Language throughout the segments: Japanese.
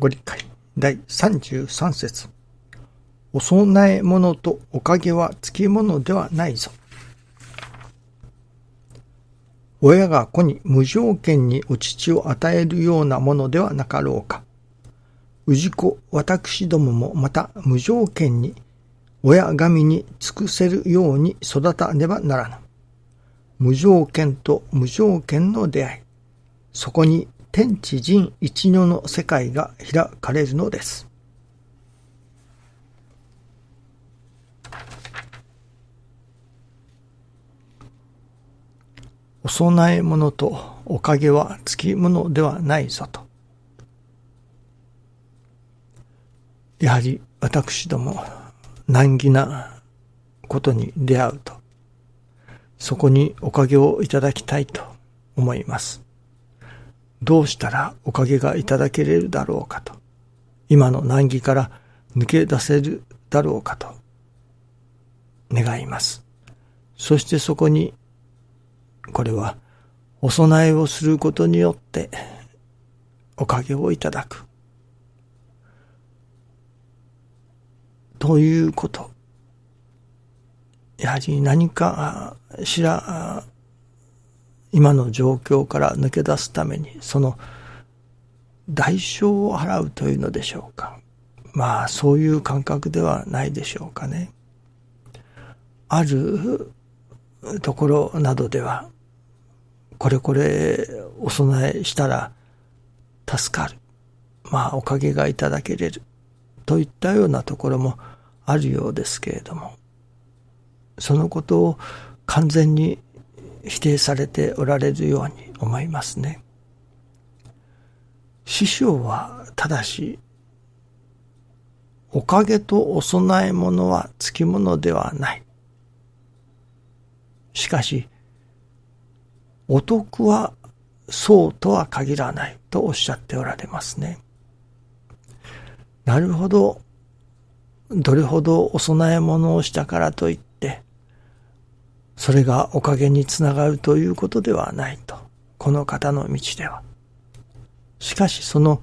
ご理解第33節お供え物とおかげはつきものではないぞ。親が子に無条件にお乳を与えるようなものではなかろうか。氏子、私どももまた無条件に親神に尽くせるように育たねばならぬ。無条件と無条件の出会い。そこに天地人一如の世界が開かれるのです。お供え物とおかげはつきものではないぞと。やはり私ども難儀なことに出会うと、そこにおかげをいただきたいと思います。どうしたらおかげがいただけれるだろうかと、今の難儀から抜け出せるだろうかと願います。そしてそこに、これはお供えをすることによっておかげをいただく。ということ。やはり何かしら今の状況から抜け出すためにその代償を払うというのでしょうか。まあそういう感覚ではないでしょうかね。あるところなどではこれこれお供えしたら助かる。まあおかげがいただけれる。といったようなところもあるようですけれども、そのことを完全に否定されておられるように思いますね。師匠はただし、おかげとお供え物はつきものではない。しかし、お得はそうとは限らないとおっしゃっておられますね。なるほど。どれほどお供え物をしたからといって、それがおかげにつながるということではないと。この方の道では。しかしその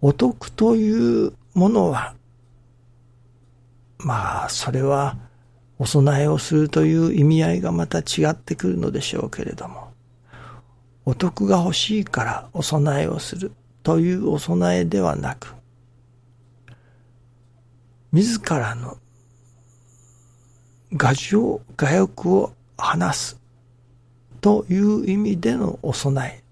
お得というものは、まあ、それはお供えをするという意味合いがまた違ってくるのでしょうけれども、お得が欲しいからお供えをするというお供えではなく、自らの牙城、牙欲を話すという意味でのお供え。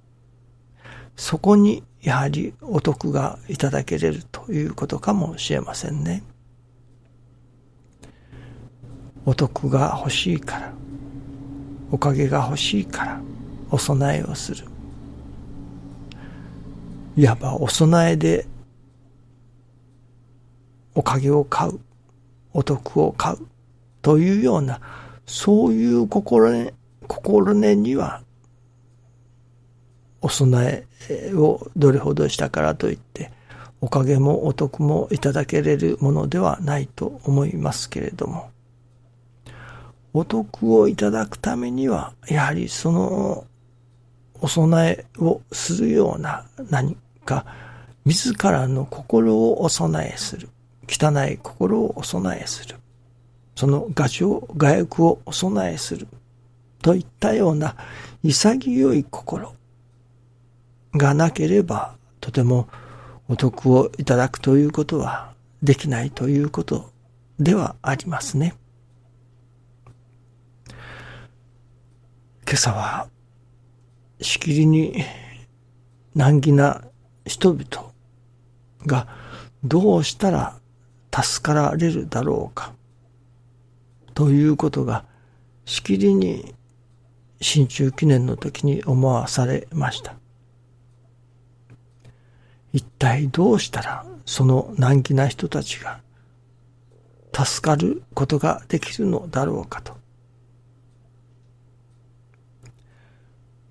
そこにやはりお得がいただけれるということかもしれませんね。お得が欲しいから、おかげが欲しいから、お供えをする。いわばお供えでおかげを買う、お得を買う、というような、そういう心根、心根には、お供えをどれほどしたからといって、おかげもお得もいただけれるものではないと思いますけれども、お得をいただくためには、やはりそのお供えをするような何か、自らの心をお供えする。汚い心をお供えする。その画情、画欲をお供えする。といったような潔い心がなければ、とてもお得をいただくということはできないということではありますね。今朝は、しきりに難儀な人々がどうしたら助かられるだろうか。ということが、しきりに新中記念の時に思わされました。一体どうしたらその難儀な人たちが助かることができるのだろうかと。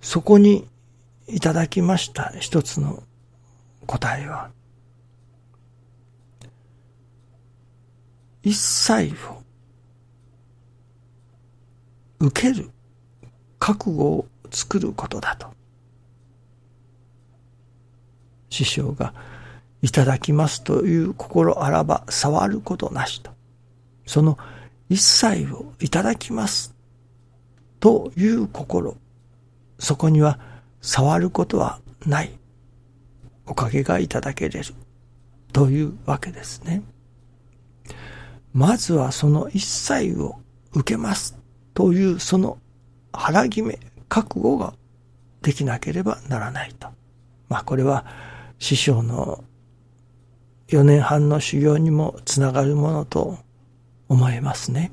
そこにいただきました一つの答えは、一切を受ける覚悟を作ることだと。師匠がいただきますという心あらば触ることなしと。その一切をいただきますという心。そこには触ることはない。おかげがいただけれる。というわけですね。まずはその一切を受けますというその腹決め、覚悟ができなければならないと。まあこれは師匠の4年半の修行にもつながるものと思えますね。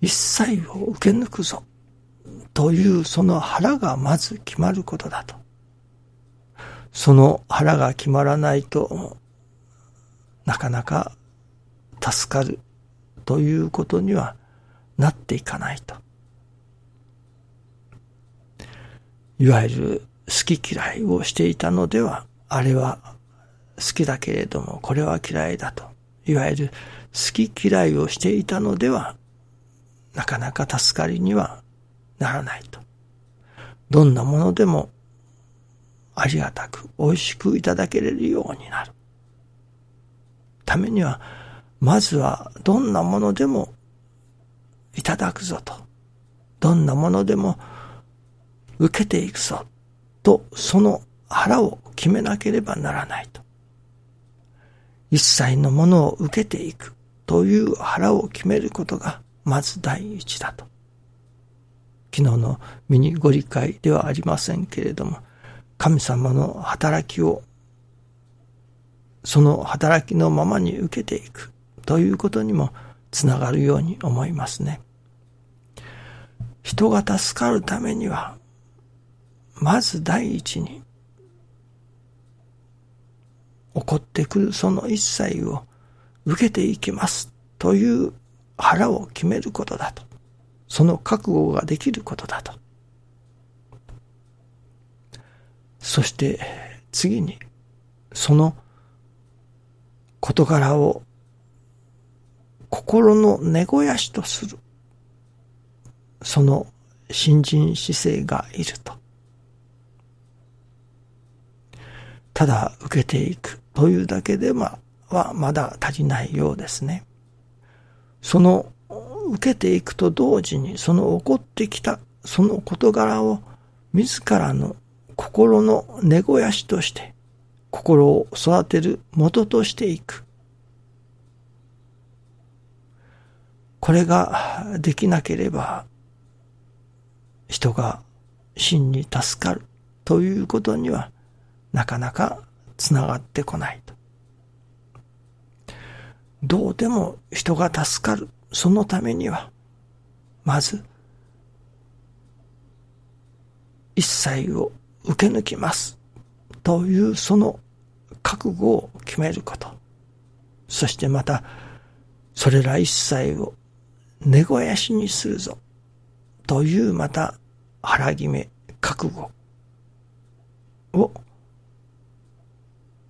一切を受け抜くぞというその腹がまず決まることだと。その腹が決まらないとなかなか助かるということにはなっていかないと。いわゆる好き嫌いをしていたのでは、あれは好きだけれども、これは嫌いだと。いわゆる好き嫌いをしていたのでは、なかなか助かりにはならないと。どんなものでもありがたく美味しくいただけれるようになる。ためには、まずはどんなものでもいただくぞと。どんなものでも受けていくぞと、その腹を決めなければならないと。一切のものを受けていくという腹を決めることがまず第一だと。昨日のミニご理解ではありませんけれども、神様の働きをその働きのままに受けていくということにもつながるように思いますね。人が助かるためには、まず第一に起こってくるその一切を受けていきますという腹を決めることだと。その覚悟ができることだと。そして次にその事柄を心の根肥やしとするその新人姿勢がいると。ただ受けていくというだけではまだ足りないようですね。その受けていくと同時にその起こってきたその事柄を自らの心の根肥やしとして心を育てる元としていく。これができなければ人が真に助かるということにはなかなかつながってこないと。どうでも人が助かる、そのためには、まず、一切を受け抜きます。というその覚悟を決めること。そしてまた、それら一切を根肥やしにするぞ。というまた腹決め、覚悟を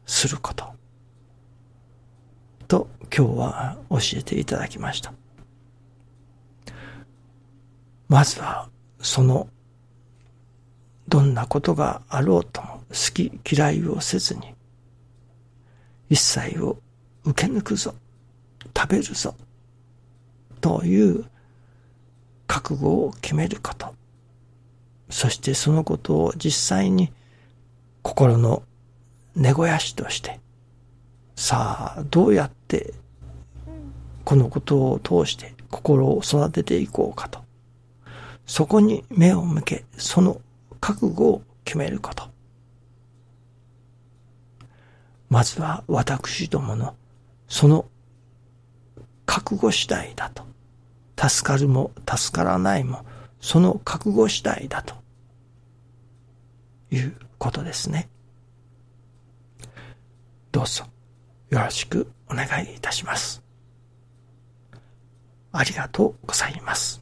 すること。と今日は教えていただきました。まずはそのどんなことがあろうとも好き嫌いをせずに一切を受け抜くぞ、食べるぞ、という覚悟を決めること。そしてそのことを実際に心の根肥やしとして、さあ、どうやってこのことを通して心を育てていこうかと。そこに目を向け、その覚悟を決めること。まずは私どものその覚悟次第だと。助かるも助からないもその覚悟次第だということですね。どうぞよろしくお願いいたします。ありがとうございます。